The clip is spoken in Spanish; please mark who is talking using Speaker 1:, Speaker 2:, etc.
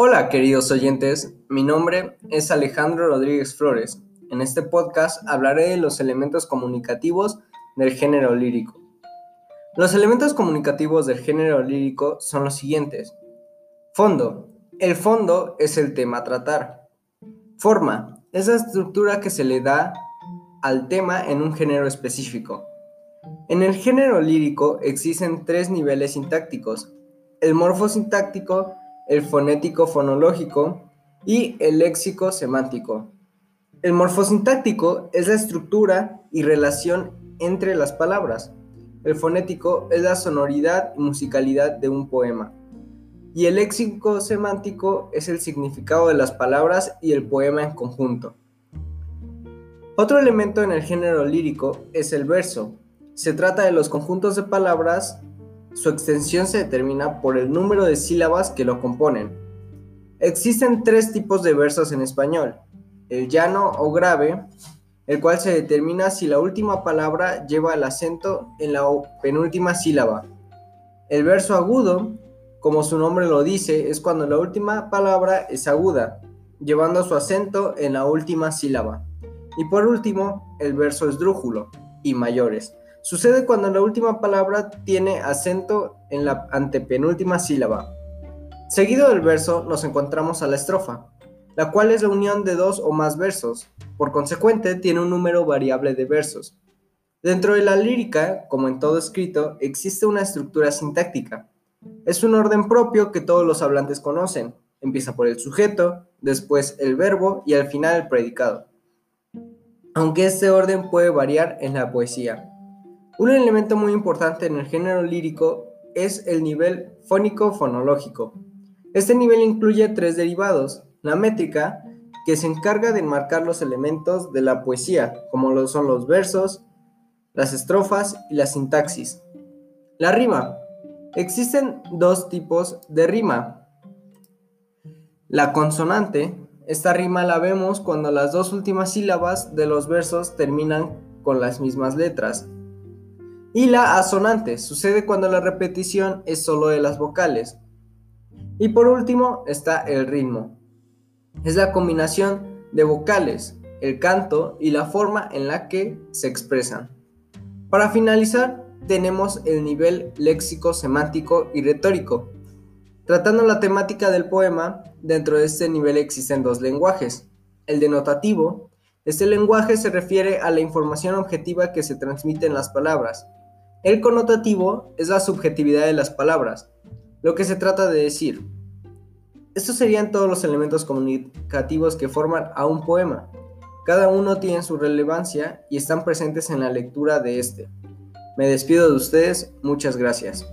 Speaker 1: Hola queridos oyentes, mi nombre es Alejandro Rodríguez Flores. En este podcast hablaré de los elementos comunicativos del género lírico. Los elementos comunicativos del género lírico son los siguientes. Fondo. El fondo es el tema a tratar. Forma. Es la estructura que se le da al tema en un género específico. En el género lírico existen tres niveles sintácticos. El morfosintáctico, el fonético fonológico y el léxico semántico. El morfosintáctico es la estructura y relación entre las palabras. El fonético es la sonoridad y musicalidad de un poema. Y el léxico semántico es el significado de las palabras y el poema en conjunto. Otro elemento en el género lírico es el verso. Se trata de los conjuntos de palabras su extensión se determina por el número de sílabas que lo componen. Existen tres tipos de versos en español. El llano o grave, el cual se determina si la última palabra lleva el acento en la penúltima sílaba. El verso agudo, como su nombre lo dice, es cuando la última palabra es aguda, llevando su acento en la última sílaba. Y por último, el verso esdrújulo y mayores, Sucede cuando la última palabra tiene acento en la antepenúltima sílaba. Seguido del verso nos encontramos a la estrofa, la cual es la unión de dos o más versos, por consecuente tiene un número variable de versos. Dentro de la lírica, como en todo escrito, existe una estructura sintáctica. Es un orden propio que todos los hablantes conocen. Empieza por el sujeto, después el verbo y al final el predicado. Aunque este orden puede variar en la poesía. Un elemento muy importante en el género lírico es el nivel fónico-fonológico. Este nivel incluye tres derivados, la métrica, que se encarga de enmarcar los elementos de la poesía, como lo son los versos, las estrofas y la sintaxis. La rima. Existen dos tipos de rima. La consonante. Esta rima la vemos cuando las dos últimas sílabas de los versos terminan con las mismas letras. Y la asonante sucede cuando la repetición es solo de las vocales. Y por último está el ritmo. Es la combinación de vocales, el canto y la forma en la que se expresan. Para finalizar, tenemos el nivel léxico, semántico y retórico. Tratando la temática del poema, dentro de este nivel existen dos lenguajes. El denotativo, este lenguaje se refiere a la información objetiva que se transmite en las palabras, el connotativo es la subjetividad de las palabras, lo que se trata de decir. Estos serían todos los elementos comunicativos que forman a un poema. Cada uno tiene su relevancia y están presentes en la lectura de este. Me despido de ustedes, muchas gracias.